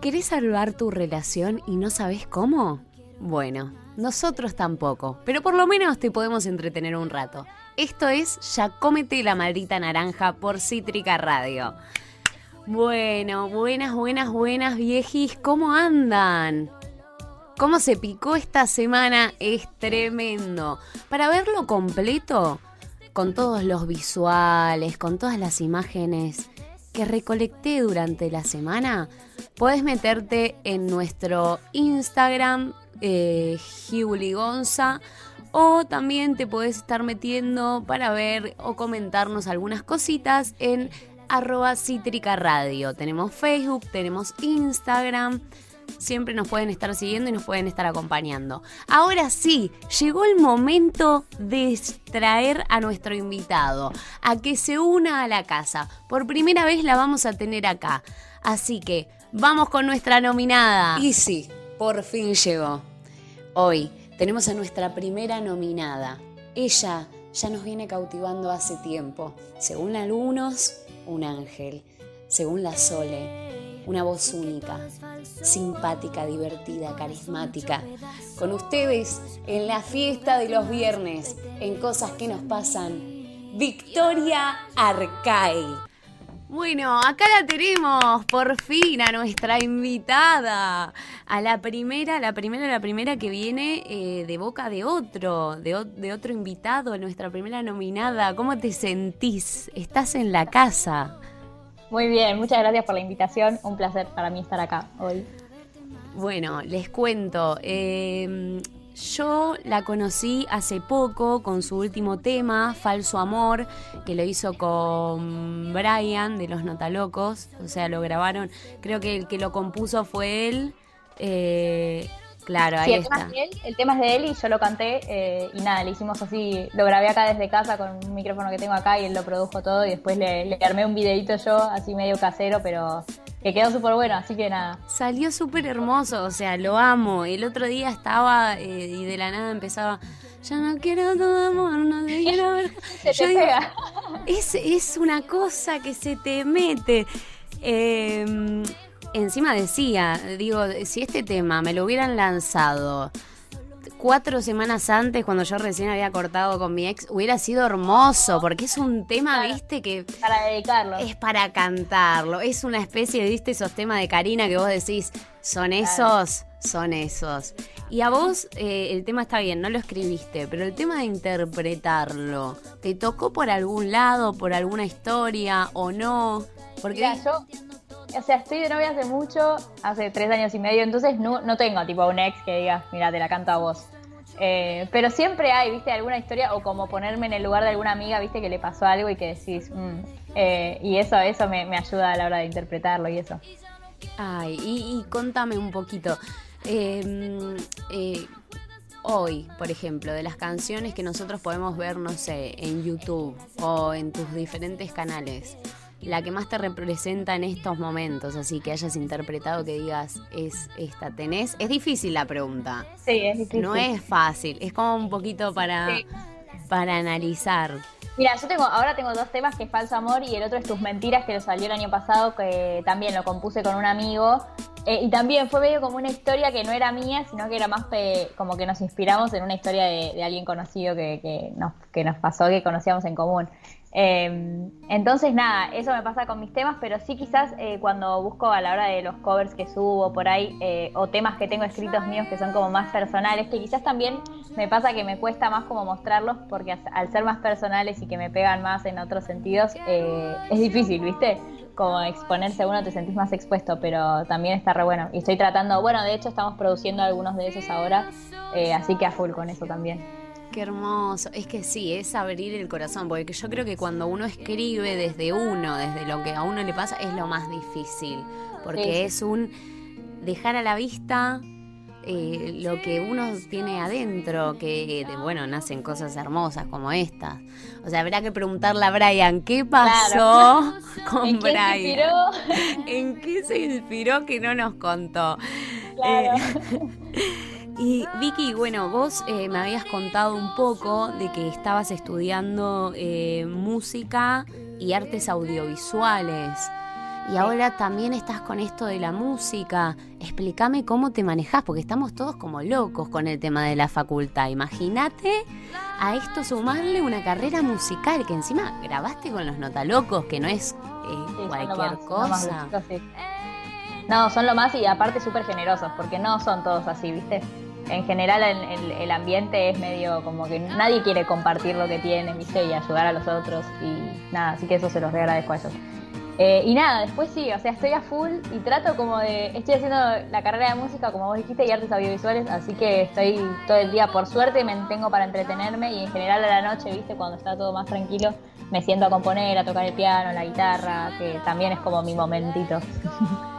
¿Querés salvar tu relación y no sabes cómo? Bueno, nosotros tampoco, pero por lo menos te podemos entretener un rato. Esto es Ya cómete la maldita naranja por Cítrica Radio. Bueno, buenas, buenas, buenas viejis, ¿cómo andan? ¿Cómo se picó esta semana? Es tremendo. Para verlo completo, con todos los visuales, con todas las imágenes que recolecté durante la semana, puedes meterte en nuestro Instagram, eh, Gonza, o también te puedes estar metiendo para ver o comentarnos algunas cositas en arroba cítrica radio. Tenemos Facebook, tenemos Instagram. Siempre nos pueden estar siguiendo y nos pueden estar acompañando. Ahora sí, llegó el momento de traer a nuestro invitado, a que se una a la casa. Por primera vez la vamos a tener acá. Así que vamos con nuestra nominada. Y sí, por fin llegó. Hoy tenemos a nuestra primera nominada. Ella ya nos viene cautivando hace tiempo. Según algunos, un ángel. Según la Sole, una voz única, simpática, divertida, carismática. Con ustedes en la fiesta de los viernes, en cosas que nos pasan, Victoria Arcay. Bueno, acá la tenemos, por fin, a nuestra invitada, a la primera, la primera, la primera que viene eh, de boca de otro, de, de, otro invitado, nuestra primera nominada. ¿Cómo te sentís? ¿Estás en la casa? Muy bien, muchas gracias por la invitación. Un placer para mí estar acá hoy. Bueno, les cuento. Eh, yo la conocí hace poco con su último tema, Falso Amor, que lo hizo con Brian de Los Notalocos. O sea, lo grabaron. Creo que el que lo compuso fue él. Eh, claro, ahí el está. Tema es de él, el tema es de él y yo lo canté eh, y nada, le hicimos así. Lo grabé acá desde casa con un micrófono que tengo acá y él lo produjo todo y después le, le armé un videito yo, así medio casero, pero que quedó súper bueno, así que nada. Salió súper hermoso, o sea, lo amo. El otro día estaba eh, y de la nada empezaba, ya no quiero tu amor, no te quiero ver. se te pega. Es, es una cosa que se te mete. Eh, encima decía, digo, si este tema me lo hubieran lanzado cuatro semanas antes, cuando yo recién había cortado con mi ex, hubiera sido hermoso, porque es un tema, viste, que... Para dedicarlo. Es para cantarlo. Es una especie, viste, esos temas de Karina que vos decís, son esos, son esos. Y a vos eh, el tema está bien, no lo escribiste, pero el tema de interpretarlo, ¿te tocó por algún lado, por alguna historia o no? Porque Mira, yo o sea, estoy de novia hace mucho, hace tres años y medio, entonces no, no tengo tipo un ex que diga, mira, te la canto a vos. Eh, pero siempre hay, viste, alguna historia o como ponerme en el lugar de alguna amiga, viste, que le pasó algo y que decís, mm", eh, y eso, eso me, ayuda a la hora de interpretarlo y eso. Ay, y, contame un poquito. Em, eh, hoy, por ejemplo, de las canciones que nosotros podemos ver, no sé, en YouTube o en tus diferentes canales, la que más te representa en estos momentos, así que hayas interpretado que digas es esta, tenés. Es difícil la pregunta. Sí, es difícil. No es fácil, es como un poquito para, para analizar. Mira, yo tengo, ahora tengo dos temas, que es Falso Amor y el otro es Tus Mentiras, que lo salió el año pasado, que también lo compuse con un amigo. Eh, y también fue medio como una historia que no era mía, sino que era más como que nos inspiramos en una historia de, alguien conocido que, que, nos, que nos pasó, que conocíamos en común. Em, entonces, nada, eso me pasa con mis temas, pero sí quizás eh, cuando busco a la hora de los covers que subo por ahí, eh, o temas que tengo escritos míos que son como más personales, que quizás también me pasa que me cuesta más como mostrarlos, porque al ser más personales y que me pegan más en otros sentidos, eh, es difícil, ¿viste? Como exponerse a uno te sentís más expuesto, pero también está re bueno. Y estoy tratando, bueno, de hecho estamos produciendo algunos de esos ahora, así que a full con eso también. Qué hermoso. Es que sí, es abrir el corazón, porque yo creo que cuando uno escribe desde uno, desde lo que a uno le pasa, es lo más difícil, porque es un dejar a la vista eh, lo que uno tiene adentro, que bueno, nacen cosas hermosas como estas. O sea, habrá que preguntarle a Brian, ¿qué pasó con ¿En Brian? Qué se inspiró? ¿En qué se inspiró que no nos contó? Claro. Eh, y Vicky, bueno, vos eh, me habías contado un poco de que estabas estudiando eh, música y artes audiovisuales. y ahora también estás con esto de la música. Explícame cómo te manejas, porque estamos todos como locos con el tema de la facultad. Imagínate a esto sumarle una carrera musical, que encima grabaste con los notalocos, que no es eh, cualquier cosa. no, son lo más y aparte súper generosos, porque no son todos así, ¿viste? En general el, ambiente es medio como que nadie quiere compartir lo que tiene, ¿viste? Y ayudar a los otros y nada, así que eso se los agradezco a ellos. Eh, y nada, después sí, o sea, estoy a full y trato como de. Estoy haciendo la carrera de música, como vos dijiste, y artes audiovisuales, así que estoy todo el día, por suerte, me tengo para entretenerme y en general a la noche, viste, cuando está todo más tranquilo, me siento a componer, a tocar el piano, la guitarra, que también es como mi momentito.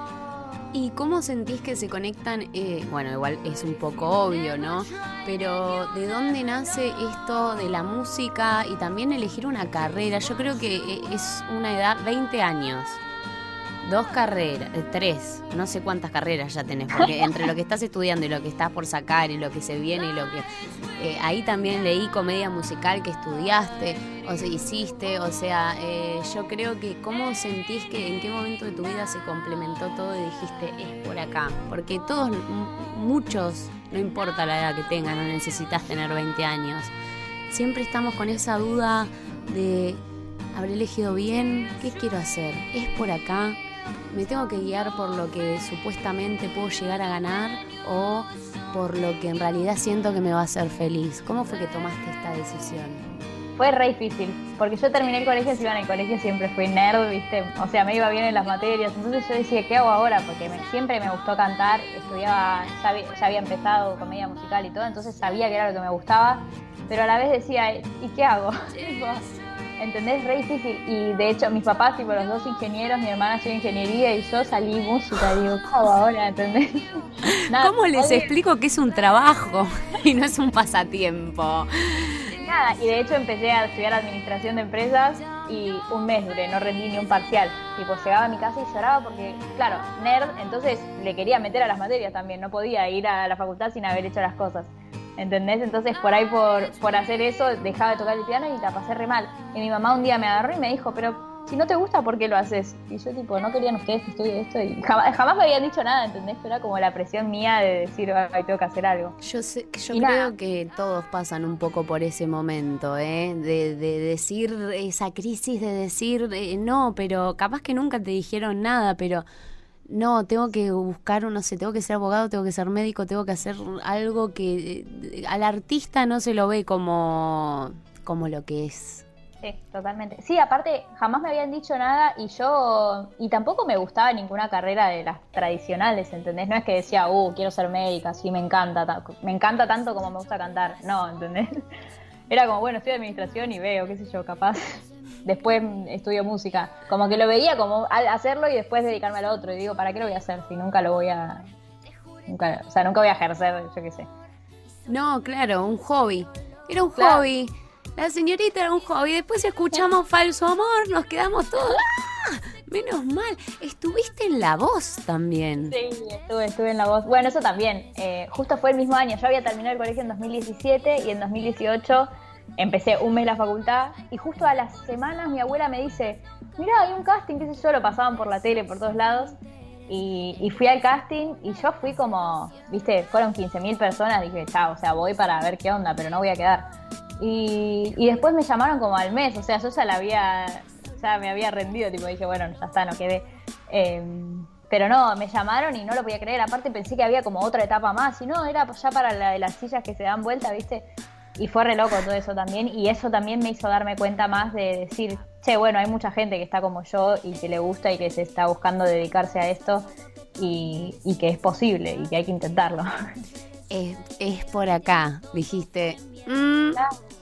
¿Y cómo sentís que se conectan? Eh, bueno, igual es un poco obvio, ¿no? Pero ¿de dónde nace esto de la música y también elegir una carrera? Yo creo que eh, es una edad, 20 años dos carreras, eh, tres, no sé cuántas carreras ya tenés, porque entre lo que estás estudiando y lo que estás por sacar y lo que se viene y lo que... Eh, ahí también leí comedia musical que estudiaste o se hiciste, o sea, eh, yo creo que cómo sentís que en qué momento de tu vida se complementó todo y dijiste, es por acá, porque todos, muchos, no importa la edad que tengan, no necesitas tener 20 años, siempre estamos con esa duda de... ¿Habré elegido bien? ¿Qué quiero hacer? ¿Es por acá? Me tengo que guiar por lo que supuestamente puedo llegar a ganar o por lo que en realidad siento que me va a hacer feliz. ¿Cómo fue que tomaste esta decisión? Fue re difícil, porque yo terminé el colegio, si iba en el colegio siempre fui nerd, ¿viste? O sea, me iba bien en las materias, entonces yo decía, ¿qué hago ahora? Porque siempre me gustó cantar, estudiaba, ya, ya había empezado comedia musical y todo, entonces sabía que era lo que me gustaba, pero a la vez decía, ¿y qué hago? ¿Entendés? Re difícil. Y de hecho, mis papás, tipo los dos ingenieros, mi hermana estudia ingeniería y yo salí música. Digo, ¿cómo ahora? ¿Entendés? ¿Cómo les explico que es un trabajo y no es un pasatiempo? Nada, y de hecho empecé a estudiar administración de empresas y un mes duré, no rendí ni un parcial. Tipo, llegaba a mi casa y lloraba porque, claro, nerd, entonces le quería meter a las materias también, no podía ir a la facultad sin haber hecho las cosas. ¿Entendés? Entonces por ahí por, por hacer eso dejaba de tocar el piano y la pasé re mal. Y mi mamá un día me agarró y me dijo, pero si no te gusta, ¿por qué lo haces? Y yo tipo, no querían ustedes que estudie esto y jamás, me habían dicho nada, ¿entendés? Pero era como la presión mía de decir, ay, tengo que hacer algo. Yo, sé, yo creo que todos pasan un poco por ese momento, ¿eh? De, de decir esa crisis, de decir, eh, no, pero capaz que nunca te dijeron nada, pero no, tengo que buscar, no sé, tengo que ser abogado, tengo que ser médico, tengo que hacer algo que eh, al artista no se lo ve como, como lo que es. Sí, totalmente. Sí, aparte, jamás me habían dicho nada y yo, y tampoco me gustaba ninguna carrera de las tradicionales, ¿entendés? No es que decía, uh, quiero ser médica, sí, me encanta, me encanta tanto como me gusta cantar. No, ¿entendés? Era como, bueno, estoy de administración y veo, qué sé yo, capaz después estudio música. Como que lo veía como hacerlo y después dedicarme al otro. Y digo, ¿para qué lo voy a hacer si nunca lo voy a... Nunca, o sea, nunca voy a ejercer, yo qué sé. No, claro, un hobby. Era un hobby. La señorita era un hobby. Después escuchamos Falso Amor, nos quedamos todos... ¡Ah! Menos mal. Estuviste en La Voz también. Sí, estuve, estuve en La Voz. Bueno, eso también. Eh, justo fue el mismo año. Yo había terminado el colegio en 2017 y en 2018 empecé un mes la facultad y justo a las semanas mi abuela me dice, mira, hay un casting, qué sé yo, lo pasaban por la tele, por todos lados. Y, fui al casting y yo fui como, viste, fueron 15.000 personas, dije, chao, o sea, voy para ver qué onda, pero no voy a quedar. Y, después me llamaron como al mes, o sea, yo ya la había, ya me había rendido, tipo, dije, bueno, ya está, no quedé. Em, pero no, me llamaron y no lo podía creer. Aparte pensé que había como otra etapa más. Y no, era ya para la de las sillas que se dan vuelta, ¿viste? Y fue re loco todo eso también. Y eso también me hizo darme cuenta más de decir, che, bueno, hay mucha gente que está como yo y que le gusta y que se está buscando dedicarse a esto y, que es posible y que hay que intentarlo. Es, por acá, dijiste. Mm,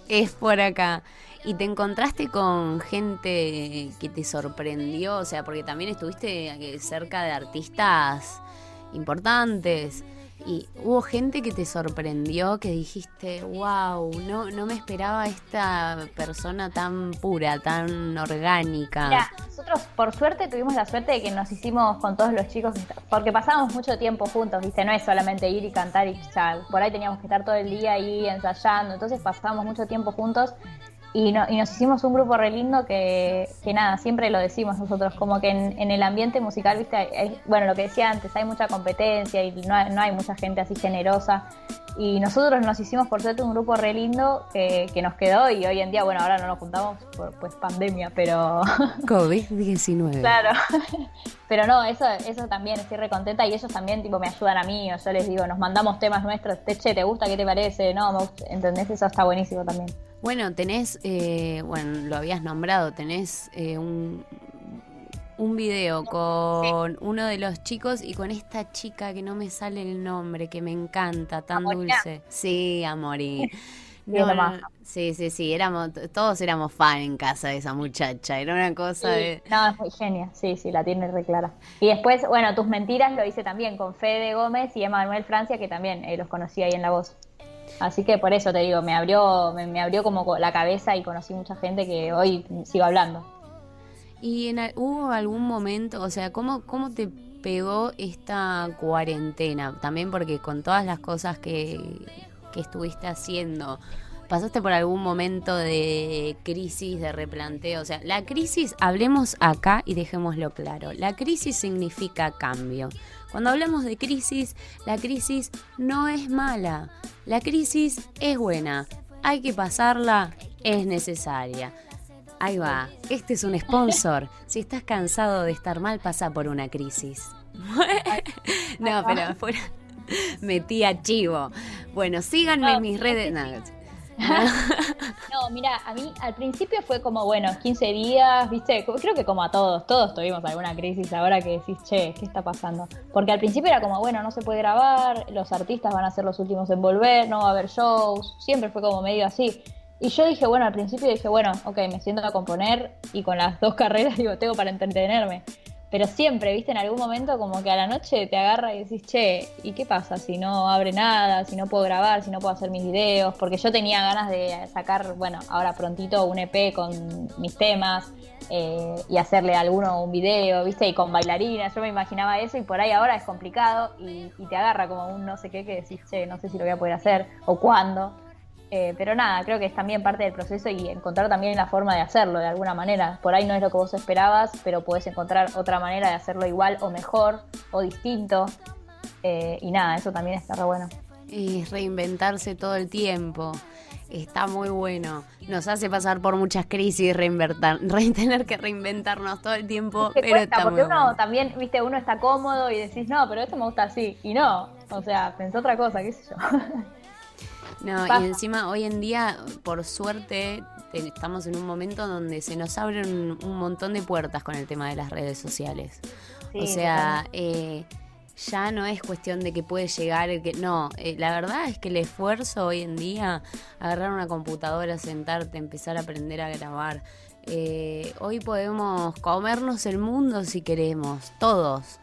es por acá. ¿Y te encontraste con gente que te sorprendió? O sea, porque también estuviste cerca de artistas importantes. Y hubo gente que te sorprendió, que dijiste, wow, no, no me esperaba esta persona tan pura, tan orgánica. Mira, nosotros por suerte tuvimos la suerte de que nos hicimos con todos los chicos, porque pasábamos mucho tiempo juntos, ¿viste? No es solamente ir y cantar y por ahí teníamos que estar todo el día ahí ensayando, entonces pasábamos mucho tiempo juntos Y, no, y nos hicimos un grupo re lindo que, que nada, siempre lo decimos nosotros, como que en, en el ambiente musical, viste, bueno, lo que decía antes, hay mucha competencia y no, no hay mucha gente así generosa. Y nosotros nos hicimos, por suerte, un grupo re lindo que, que nos quedó y hoy en día, bueno, ahora no nos juntamos por pues pandemia, pero... COVID-19. claro. Pero no, eso, eso también, estoy re contenta y ellos también, tipo, me ayudan a mí, o yo les digo, nos mandamos temas nuestros, te, che, ¿te gusta? ¿Qué te parece? No, me gusta, ¿entendés? Eso está buenísimo también. Bueno, tenés, eh, bueno, lo habías nombrado, tenés eh, un, un video con uno de los chicos y con esta chica que no me sale el nombre, que me encanta, tan dulce. Sí, Amorí. sí, sí, sí, éramos, todos éramos fan en casa de esa muchacha, era una cosa de... No, es muy genia, sí, sí, la tiene re clara. Y después, bueno, Tus Mentiras lo hice también con Fede Gómez y Emanuel Francia, que también eh, los conocí ahí en La Voz. Así que por eso te digo, me abrió, me abrió como la cabeza y conocí mucha gente que hoy sigo hablando. ¿Y en, hubo algún momento, o sea, cómo, cómo te pegó esta cuarentena? También porque con todas las cosas que, que estuviste haciendo, ¿pasaste por algún momento de crisis, de replanteo? O sea, la crisis, hablemos acá y dejémoslo claro, la crisis significa cambio. Cuando hablamos de crisis, la crisis no es mala, la crisis es buena, hay que pasarla, es necesaria. Ahí va, este es un sponsor. Si estás cansado de estar mal, pasa por una crisis. no, pero fuera. Metí a chivo. Bueno, síganme en mis redes. No, mira, a mí al principio fue como, bueno, 15 días, viste, creo que como a todos, todos tuvimos alguna crisis ahora que decís, che, ¿qué está pasando? Porque al principio era como, bueno, no se puede grabar, los artistas van a ser los últimos en volver, no va a haber shows, siempre fue como medio así. Y yo dije, bueno, al principio dije, bueno, ok, me siento a componer y con las dos carreras digo, tengo para entretenerme. Pero siempre, viste, en algún momento como que a la noche te agarra y decís, che, ¿y qué pasa si no abre nada, si no puedo grabar, si no puedo hacer mis videos? Porque yo tenía ganas de sacar, bueno, ahora prontito un EP con mis temas eh, y hacerle a alguno un video, viste, y con bailarinas, yo me imaginaba eso y por ahí ahora es complicado y, y te agarra como un no sé qué que decís, che, no sé si lo voy a poder hacer o cuándo. Eh, pero nada, creo que es también parte del proceso y encontrar también la forma de hacerlo de alguna manera. Por ahí no es lo que vos esperabas, pero podés encontrar otra manera de hacerlo igual o mejor o distinto. Eh, y nada, eso también está re bueno. Y reinventarse todo el tiempo. Está muy bueno. Nos hace pasar por muchas crisis, reinventar, tener que reinventarnos todo el tiempo. pero está porque uno también, viste, uno está cómodo y decís, no, pero esto me gusta así. Y no, o sea, pensó otra cosa, qué sé yo. No, y encima hoy en día, por suerte, estamos en un momento donde se nos abren un montón de puertas con el tema de las redes sociales. o sea, eh, ya no es cuestión de que puede llegar el que... No, eh, la verdad es que el esfuerzo hoy en día, agarrar una computadora, sentarte, empezar a aprender a grabar. Eh, hoy podemos comernos el mundo si queremos, todos.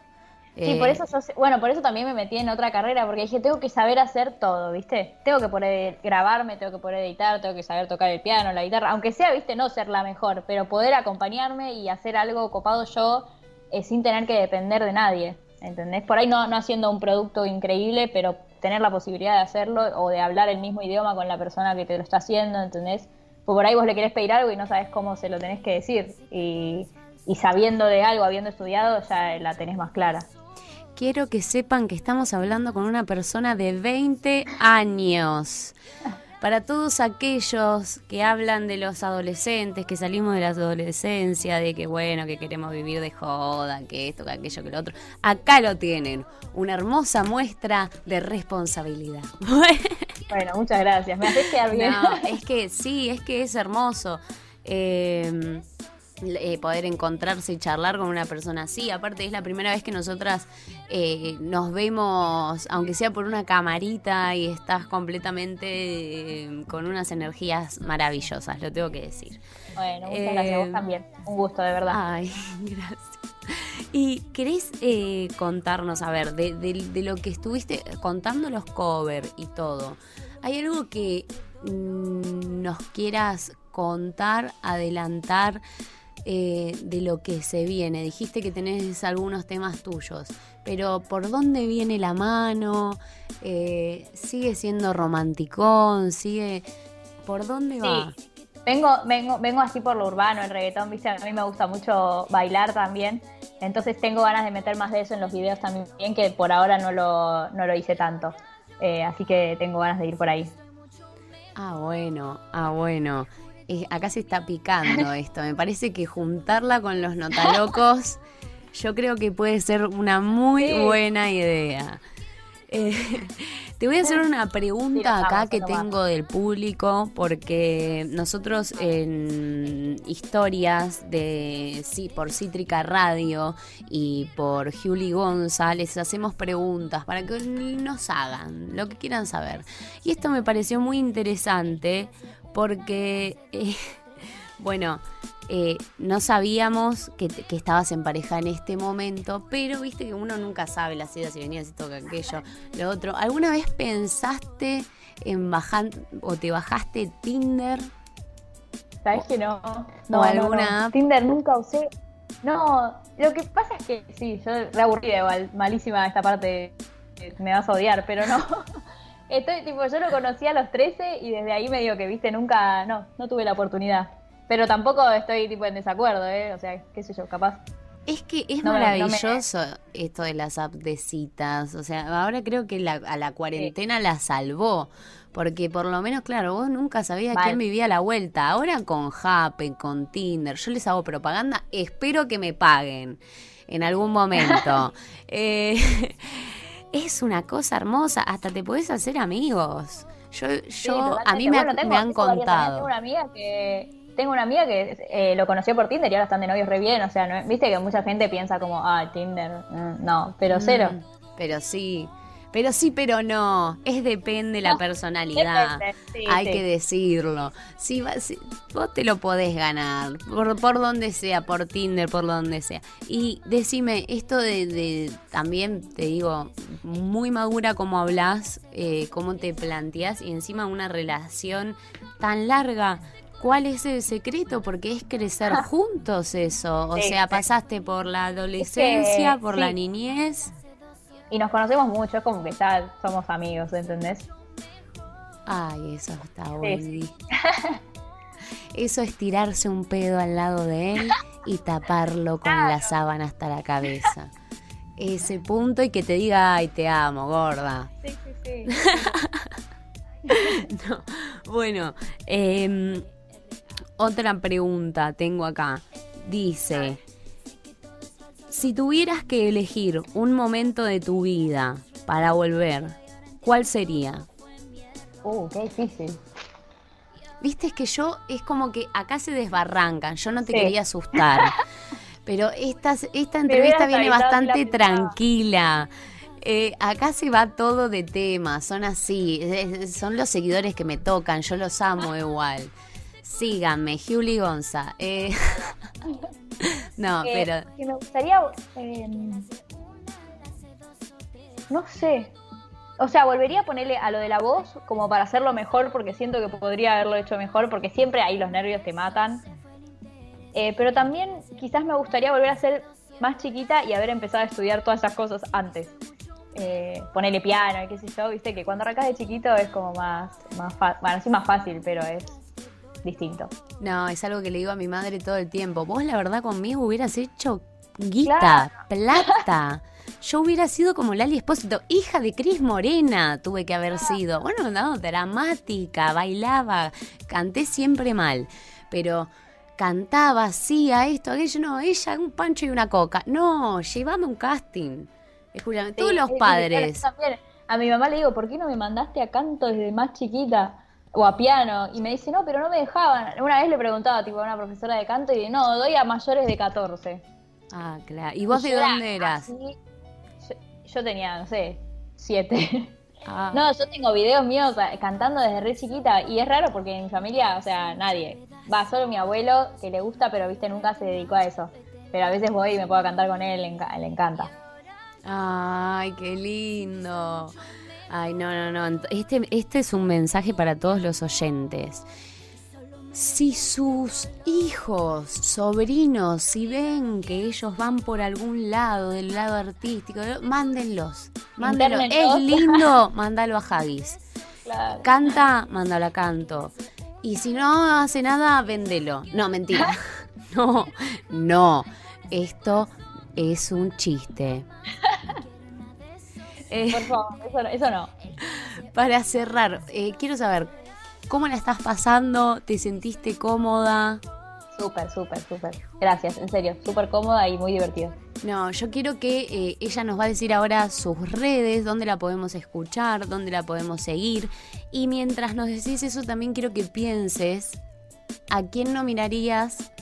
Sí, por eh, eso, bueno, por eso también me metí en otra carrera, porque dije, tengo que saber hacer todo, ¿viste? Tengo que poder grabarme, tengo que poder editar, tengo que saber tocar el piano, la guitarra, aunque sea, ¿viste? No ser la mejor, pero poder acompañarme y hacer algo copado yo eh, sin tener que depender de nadie, ¿entendés? Por ahí no, no haciendo un producto increíble, pero tener la posibilidad de hacerlo o de hablar el mismo idioma con la persona que te lo está haciendo, ¿entendés? Pues por ahí vos le querés pedir algo y no sabes cómo se lo tenés que decir. Y, y sabiendo de algo, habiendo estudiado, ya la tenés más clara quiero que sepan que estamos hablando con una persona de 20 años. Para todos aquellos que hablan de los adolescentes, que salimos de la adolescencia, de que bueno, que queremos vivir de joda, que esto, que aquello, que lo otro, acá lo tienen, una hermosa muestra de responsabilidad. Bueno, muchas gracias, me haces quedar bien. No, es que sí, es que es hermoso. Eh, eh, poder encontrarse y charlar con una persona así. Aparte es la primera vez que nosotras eh, nos vemos, aunque sea por una camarita, y estás completamente eh, con unas energías maravillosas, lo tengo que decir. Bueno, muchas gracias, vos también. Un gusto, de verdad. Ay, gracias. ¿Y querés contarnos, a ver, de, de, lo que estuviste contando los covers y todo? ¿Hay algo que mm, nos quieras contar, adelantar eh, de lo que se viene. Dijiste que tenés algunos temas tuyos, pero ¿por dónde viene la mano? Eh, ¿Sigue siendo romanticón? ¿Sigue... ¿Por dónde va? vengo, vengo, vengo así por lo urbano, el reggaetón, viste, a mí me gusta mucho bailar también. Entonces tengo ganas de meter más de eso en los videos también, que por ahora no lo, no lo hice tanto. Eh, así que tengo ganas de ir por ahí. Ah, bueno, ah, bueno. Eh, acá se está picando esto. Me parece que juntarla con los notalocos, yo creo que puede ser una muy buena idea. Eh, te voy a hacer una pregunta acá que tengo del público, porque nosotros en historias de sí, por Cítrica Radio y por Juli González hacemos preguntas para que nos hagan lo que quieran saber. Y esto me pareció muy interesante porque, eh, bueno, eh, no sabíamos que, estabas en pareja en este momento, pero viste que uno nunca sabe las ideas y venías y toca aquello, lo otro. ¿Alguna vez pensaste en bajar o te bajaste Tinder? Sabes que no. No, alguna Tinder nunca usé. No, lo que pasa es que sí, yo re aburrida igual, malísima esta parte, me vas a odiar, pero no. Estoy tipo, yo lo conocí a los 13 y desde ahí me digo que, viste, nunca, no, no tuve la oportunidad. Pero tampoco estoy tipo en desacuerdo, ¿eh? O sea, qué sé yo, capaz. Es que es maravilloso esto de las apps de citas. O sea, ahora creo que a la cuarentena la salvó. Porque por lo menos, claro, vos nunca sabías quién vivía a la vuelta. Ahora con Happen, con Tinder, yo les hago propaganda. Espero que me paguen en algún momento. eh, es una cosa hermosa. Hasta te podés hacer amigos. Yo, yo a mí me, han contado. Tengo una amiga que tengo una amiga que eh, lo conoció por Tinder y ahora están de novios re bien. O sea, viste que mucha gente piensa como, ah, Tinder, mm, no, pero cero. Mm, pero sí. Pero sí, pero no. Es depende la personalidad. Hay que decirlo. Si, vos te lo podés ganar. Por, por donde sea, por Tinder, por donde sea. Y decime, esto de, también te digo, muy madura como hablas, eh, cómo te planteas y encima una relación tan larga ¿Cuál es el secreto? Porque es crecer juntos eso. O sea, pasaste por la adolescencia, por la niñez. Y nos conocemos mucho, es como que ya somos amigos, ¿entendés? Ay, eso está bueno. Eso es tirarse un pedo al lado de él y taparlo con la sábana hasta la cabeza. Ese punto y que te diga, ay, te amo, gorda. Sí, sí, sí. no. Bueno, eh, otra pregunta tengo acá. Dice, si tuvieras que elegir un momento de tu vida para volver, ¿cuál sería? Uh, qué difícil. Viste, es que yo, es como que acá se desbarrancan, yo no te quería asustar, pero esta, esta entrevista viene bastante tranquila. Eh, acá se va todo de tema, son así, son los seguidores que me tocan, yo los amo igual. Síganme, Juli Gonza. Eh, no, eh, pero. me gustaría. Em, no sé. O sea, volvería a ponerle a lo de la voz como para hacerlo mejor, porque siento que podría haberlo hecho mejor, porque siempre ahí los nervios te matan. Eh, pero también quizás me gustaría volver a ser más chiquita y haber empezado a estudiar todas esas cosas antes. ponerle piano y qué sé yo, viste que cuando arrancas de chiquito es como más, más bueno, sí más fácil, pero es distinto. No, es algo que le digo a mi madre todo el tiempo. Vos, la verdad, conmigo hubieras hecho guita, plata. Yo hubiera sido como Lali Espósito, hija de Cris Morena, tuve que haber sido. Bueno, no, dramática, bailaba, canté siempre mal, pero cantaba, hacía esto, aquello, no, ella, un pancho y una coca. No, llevame un casting. Escúchame, todos los padres. A mi mamá le digo, ¿por qué no me mandaste a canto desde más chiquita? O a piano, y me dice, no, pero no me dejaban. Una vez le preguntaba tipo, a una profesora de canto y no, doy a mayores de 14. Ah, claro. ¿Y vos de dónde eras? yo, tenía, no sé, siete. Ah. No, yo tengo videos míos cantando desde re chiquita y es raro porque en mi familia, o sea, nadie. Va, solo mi abuelo que le gusta, pero viste, nunca se dedicó a eso. Pero a veces voy y me puedo cantar con él, le encanta. Ay, qué lindo. Ay, no, no, no. Este, este es un mensaje para todos los oyentes. Si sus hijos, sobrinos, si ven que ellos van por algún lado, del lado artístico, mándenlos. Mándenlos. Es lindo, mándalo a Haggis. Canta, mándalo a canto. Y si no hace nada, véndelo. No, mentira. No, no. Esto es un chiste. Eh, Por favor, eso, no. Para cerrar, eh, quiero saber, ¿cómo la estás pasando? ¿Te sentiste cómoda? Súper, súper, súper. Gracias, en serio, súper cómoda y muy divertida. No, yo quiero que eh, ella nos va a decir ahora sus redes, dónde la podemos escuchar, dónde la podemos seguir. Y mientras nos decís eso, también quiero que pienses a quién nominarías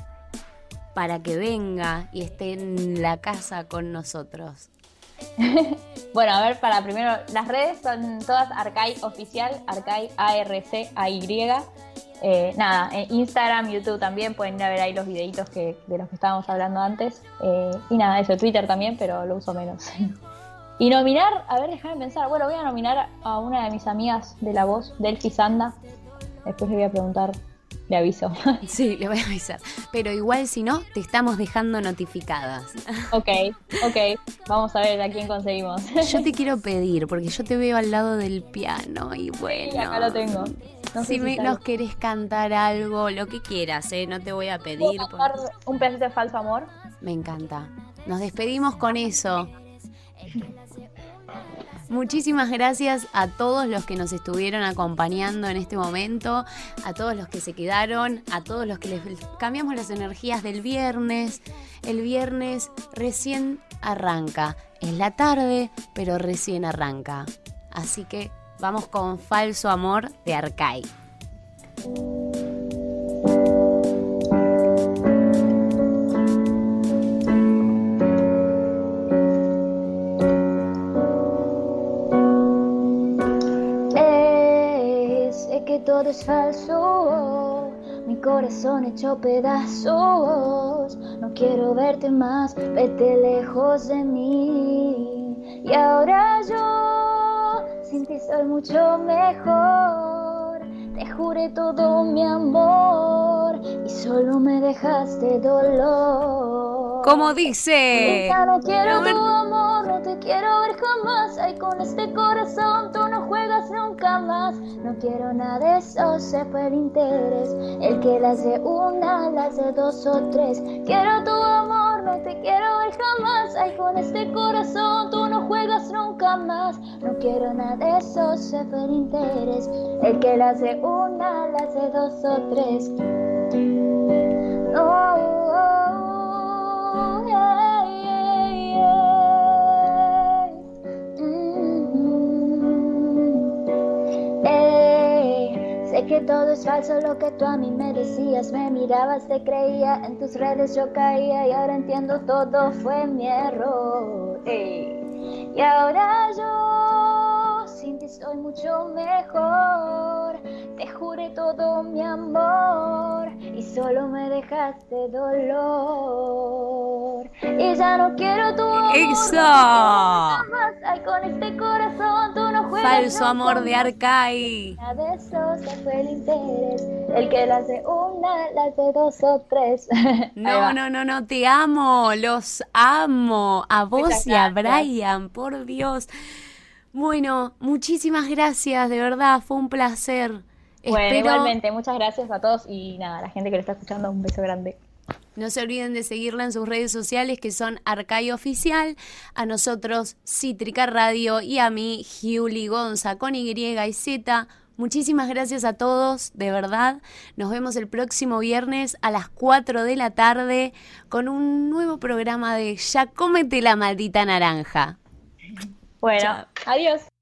para que venga y esté en la casa con nosotros. bueno, a ver, para primero, las redes son todas Arcai Oficial, Arcai A-R-C-A-Y. Eh, nada, Instagram, YouTube también, pueden ir a ver ahí los videitos que, de los que estábamos hablando antes. Eh, y nada, eso, Twitter también, pero lo uso menos. y nominar, a ver, déjame pensar, bueno, voy a nominar a una de mis amigas de la voz, Delphi Sanda. Después le voy a preguntar le aviso. Sí, le voy a avisar. Pero igual si no, te estamos dejando notificadas. Ok, ok. Vamos a ver a quién conseguimos. Yo te quiero pedir, porque yo te veo al lado del piano y bueno. acá lo tengo. si, nos querés cantar algo, lo que quieras, ¿eh? No te voy a pedir. un pedacito de falso amor? Me encanta. Nos despedimos con eso. Muchísimas gracias a todos los que nos estuvieron acompañando en este momento, a todos los que se quedaron, a todos los que les cambiamos las energías del viernes. El viernes recién arranca. Es la tarde, pero recién arranca. Así que vamos con Falso Amor de Arcai. Todo es falso, mi corazón hecho pedazos. No quiero verte más, vete lejos de mí. Y ahora yo, sin ti soy mucho mejor. Te juré todo mi amor y solo me dejaste dolor. Como dice. Ya no quiero tu amor, te quiero ver jamás. Ay, con este corazón tú no juegas nunca más. No quiero nada de eso, se fue el interés. El que las de una, las de dos o tres. Quiero tu amor, no te quiero ver jamás. Ay, con este corazón tú no juegas nunca más. No quiero nada de eso, se fue el interés. El que las de una, las de dos o tres. Sé que todo es falso lo que tú a mí me decías, me mirabas, te creía, en tus redes yo caía y ahora entiendo todo fue mi error. Y ahora yo sin ti soy mucho mejor. Te juré todo mi amor y solo me dejaste dolor. Y ya no quiero tu amor. ¡Eso! Ay, con este corazón no. Falso amor de. De eso se fue el interés. El que la hace una, la hace dos o tres. No, no, no, no, te amo. Los amo. A vos y a Brian, por Dios. Bueno, muchísimas gracias, de verdad, fue un placer. Bueno, igualmente, muchas gracias a todos y nada, a la gente que lo está escuchando, un beso grande. No se olviden de seguirla en sus redes sociales que son Arcai Oficial, a nosotros Cítrica Radio y a mí Giuli Gonza con Y y Z. Muchísimas gracias a todos, de verdad. Nos vemos el próximo viernes a las 4 de la tarde con un nuevo programa de Ya cómete la maldita naranja. Bueno, adiós.